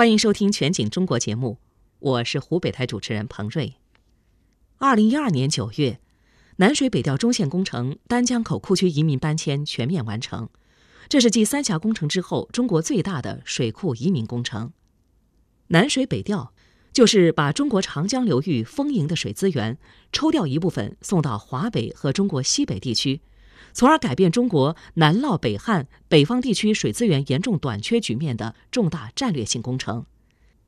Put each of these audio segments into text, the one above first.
欢迎收听《全景中国》节目，我是湖北台主持人彭瑞。二零一二年九月，南水北调中线工程丹江口库区移民搬迁全面完成，这是继三峡工程之后中国最大的水库移民工程。南水北调就是把中国长江流域丰盈的水资源抽调一部分送到华北和中国西北地区。从而改变中国南涝北旱、北方地区水资源严重短缺局面的重大战略性工程，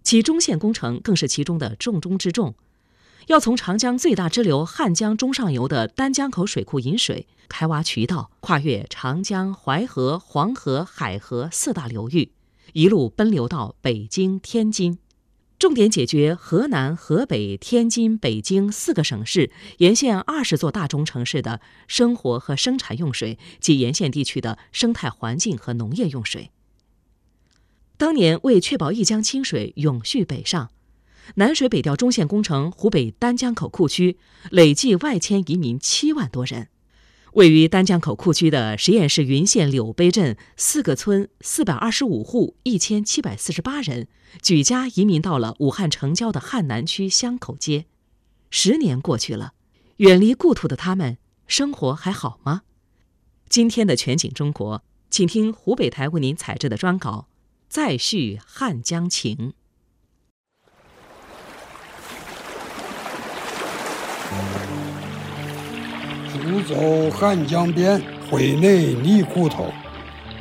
其中线工程更是其中的重中之重。要从长江最大支流汉江中上游的丹江口水库引水，开挖渠道，跨越长江、淮河、黄河、海河四大流域，一路奔流到北京、天津。重点解决河南、河北、天津、北京四个省市沿线二十座大中城市的生活和生产用水及沿线地区的生态环境和农业用水。当年为确保一江清水永续北上，南水北调中线工程湖北丹江口库区累计外迁移民七万多人。位于丹江口库区的十堰市云县柳碑镇四个村四百二十五户一千七百四十八人，举家移民到了武汉城郊的汉南区香口街。十年过去了，远离故土的他们，生活还好吗？今天的全景中国，请听湖北台为您采制的专稿《再续汉江情》。独走汉江边，回内立故头。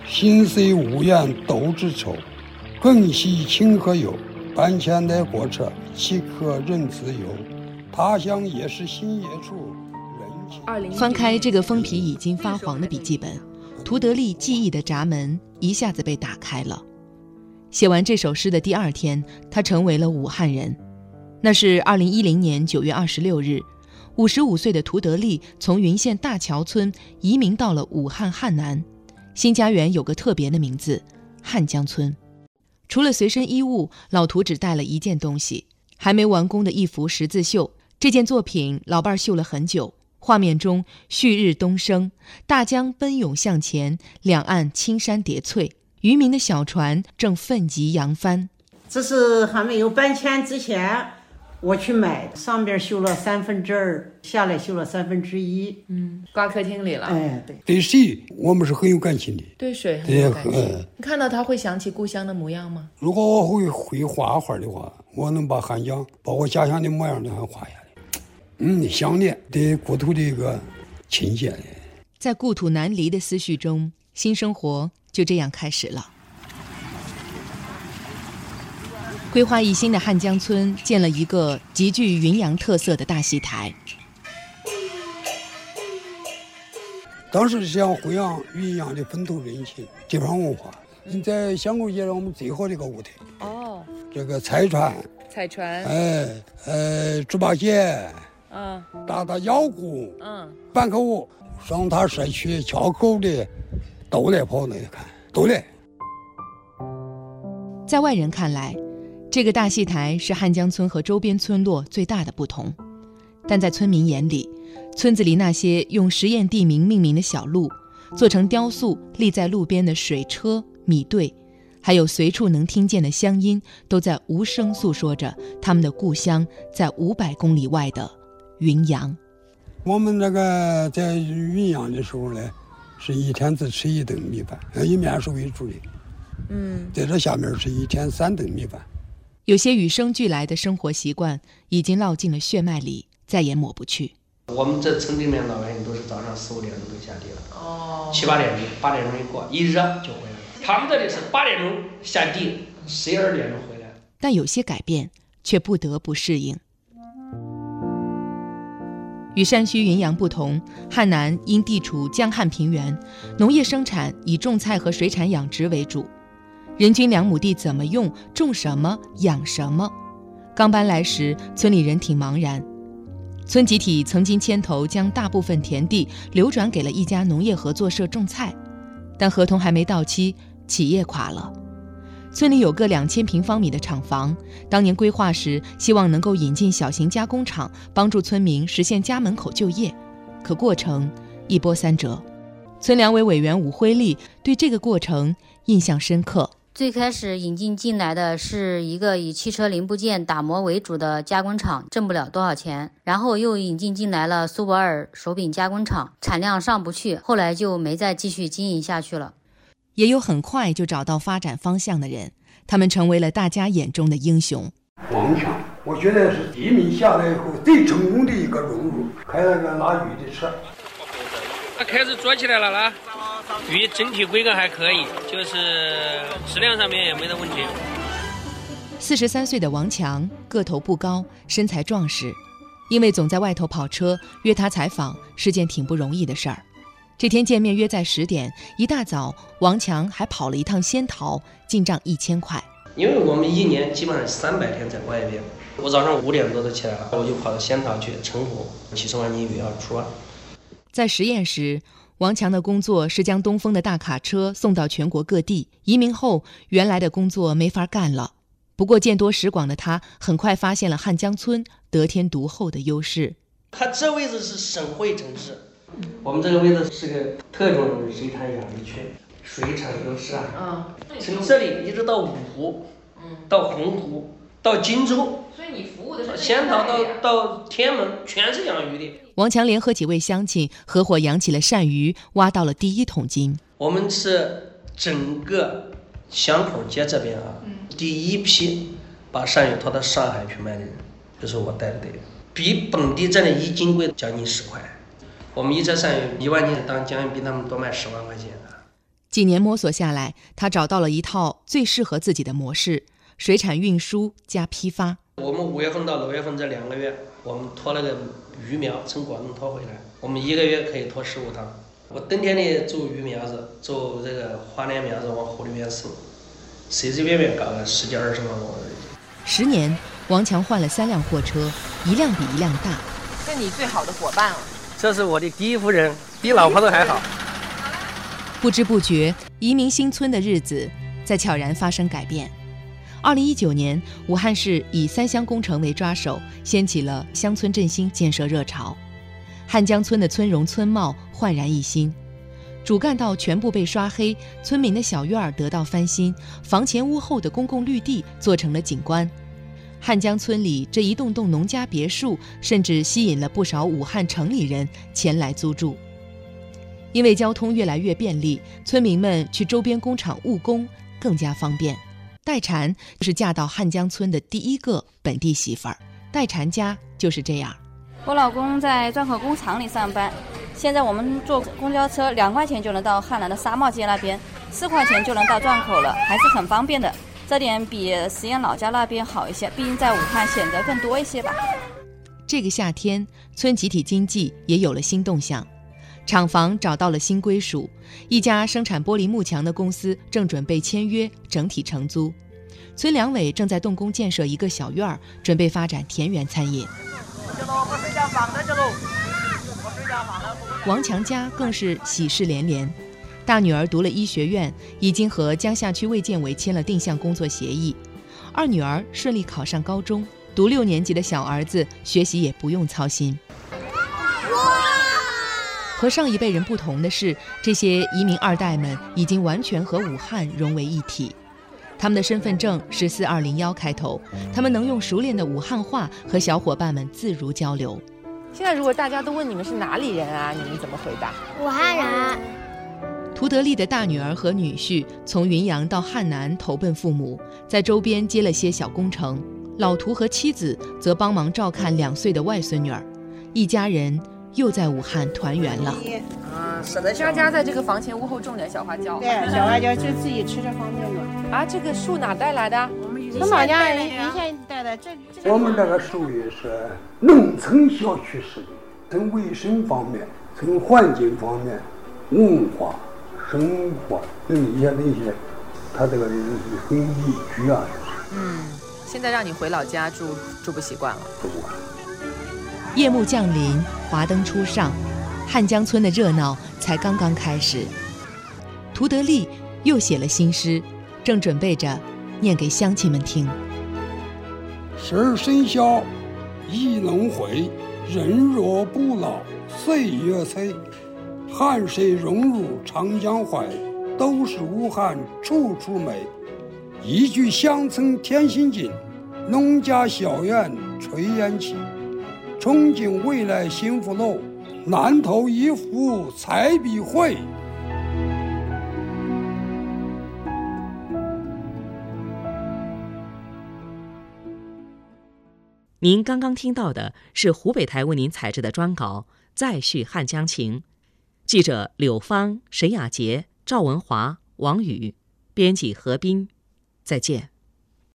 心虽无怨斗之愁，更惜清河游。搬迁的国策，岂可任自由？他乡也是新野处。人翻开这个封皮已经发黄的笔记本，涂德利记忆的闸门一下子被打开了。写完这首诗的第二天，他成为了武汉人。那是二零一零年九月二十六日。五十五岁的涂德利从云县大桥村移民到了武汉汉南，新家园有个特别的名字——汉江村。除了随身衣物，老涂只带了一件东西：还没完工的一幅十字绣。这件作品老伴儿绣了很久。画面中，旭日东升，大江奔涌向前，两岸青山叠翠，渔民的小船正奋楫扬帆。这是还没有搬迁之前。我去买，上边修了三分之二，下来修了三分之一，嗯，挂客厅里了。哎，对，对水我们是很有感情的，对水很有感情。你看到它会想起故乡的模样吗？如果我会会画画的话，我能把汉江，把我家乡的模样都还画下来。嗯，想念对故土的一个亲切。在故土难离的思绪中，新生活就这样开始了。规划一新的汉江村建了一个极具云阳特色的大戏台。当时是想弘扬云阳的风土人情、地方文化。在香口街上，我们最好的一个舞台。哦。这个彩船。彩船。哎，呃，猪八戒。嗯。打打腰鼓。嗯。板口舞，双塔社区桥口的都来跑来看，都来。在外人看来。这个大戏台是汉江村和周边村落最大的不同，但在村民眼里，村子里那些用实验地名命名的小路，做成雕塑立在路边的水车、米队，还有随处能听见的乡音，都在无声诉说着他们的故乡在五百公里外的云阳。我们那个在云阳的时候呢，是一天只吃一顿米饭，以面食为主的。嗯，在这下面是一天三顿米饭。有些与生俱来的生活习惯已经烙进了血脉里，再也抹不去。我们这城里面老百姓都是早上四五点钟就下地了，哦，七八点钟，八点钟一过，一热就回来了。他们这里是八点钟下地，十一二点钟回来。但有些改变却不得不适应。与山区云阳不同，汉南因地处江汉平原，农业生产以种菜和水产养殖为主。人均两亩地怎么用，种什么，养什么？刚搬来时，村里人挺茫然。村集体曾经牵头将大部分田地流转给了一家农业合作社种菜，但合同还没到期，企业垮了。村里有个两千平方米的厂房，当年规划时希望能够引进小型加工厂，帮助村民实现家门口就业，可过程一波三折。村两委委员武辉利对这个过程印象深刻。最开始引进进来的是一个以汽车零部件打磨为主的加工厂，挣不了多少钱。然后又引进进来了苏泊尔手柄加工厂，产量上不去，后来就没再继续经营下去了。也有很快就找到发展方向的人，他们成为了大家眼中的英雄。王强，我觉得是移民下来以后最成功的一个融入，开了个拉鱼的车。他开始做起来了啦。鱼整体规格还可以，就是质量上面也没得问题。四十三岁的王强个头不高，身材壮实，因为总在外头跑车，约他采访是件挺不容易的事儿。这天见面约在十点，一大早王强还跑了一趟仙桃，进账一千块。因为我们一年基本上三百天在外边，我早上五点多就起来了，我就跑到仙桃去称呼七十万斤鱼要出。在实验时。王强的工作是将东风的大卡车送到全国各地。移民后，原来的工作没法干了。不过见多识广的他，很快发现了汉江村得天独厚的优势。它这位置是省会城市，我们这个位置是个特种水产养殖区，水产优势啊。嗯从这里一直到五湖，到洪湖，到荆州。所以你服务的是仙桃到到天门，全是养鱼的。王强联合几位乡亲合伙养起了鳝鱼，挖到了第一桶金。我们是整个巷口街这边啊，第一批把鳝鱼拖到上海去卖的人，就是我带的队的，比本地这里一斤贵将近十块。我们一车鳝鱼一万斤，当将近比他们多卖十万块钱。几年摸索下来，他找到了一套最适合自己的模式：水产运输加批发。我们五月份到六月份这两个月，我们拖那个鱼苗从广东拖回来，我们一个月可以拖十五趟。我冬天里做鱼苗子，做这个花鲢苗子往湖里面送，随随便便搞个十几二十万我。十年，王强换了三辆货车，一辆比一辆大。是你最好的伙伴了。这是我的第一夫人，比老婆都还好。不知不觉，移民新村的日子在悄然发生改变。二零一九年，武汉市以三乡工程为抓手，掀起了乡村振兴建设热潮。汉江村的村容村貌焕然一新，主干道全部被刷黑，村民的小院儿得到翻新，房前屋后的公共绿地做成了景观。汉江村里这一栋栋农家别墅，甚至吸引了不少武汉城里人前来租住。因为交通越来越便利，村民们去周边工厂务工更加方便。待产是嫁到汉江村的第一个本地媳妇儿，待产家就是这样。我老公在钻口工厂里上班，现在我们坐公交车两块钱就能到汉南的沙帽街那边，四块钱就能到钻口了，还是很方便的。这点比十堰老家那边好一些，毕竟在武汉选择更多一些吧。这个夏天，村集体经济也有了新动向。厂房找到了新归属，一家生产玻璃幕墙的公司正准备签约整体承租。村两委正在动工建设一个小院儿，准备发展田园餐饮。王强家更是喜事连连，大女儿读了医学院，已经和江夏区卫健委签了定向工作协议；二女儿顺利考上高中，读六年级的小儿子学习也不用操心。和上一辈人不同的是，这些移民二代们已经完全和武汉融为一体。他们的身份证是四二零幺开头，他们能用熟练的武汉话和小伙伴们自如交流。现在如果大家都问你们是哪里人啊，你们怎么回答？武汉人。涂德利的大女儿和女婿从云阳到汉南投奔父母，在周边接了些小工程。老涂和妻子则帮忙照看两岁的外孙女儿，一家人。又在武汉团圆了。啊，是的，家家在这个房前屋后种点小花椒。对，小花椒就自己吃着方便嘛。啊，这个树哪带来的？从老家原先带的。这我们这个属于是农村小区式的，从卫生方面、从环境方面、文化、生活等一些那些，它这个很宜居啊。嗯，现在让你回老家住，住不习惯了。不惯。夜幕降临，华灯初上，汉江村的热闹才刚刚开始。涂德利又写了新诗，正准备着念给乡亲们听。十二生肖一轮回，人若不老岁月催。汉水融入长江怀，都是武汉处处美。一句乡村添新景，农家小院炊烟起，憧憬未来幸福路，南头一幅彩笔绘。您刚刚听到的是湖北台为您采制的专稿《再续汉江情》，记者柳芳、沈雅洁、赵文华、王宇，编辑何斌。再见。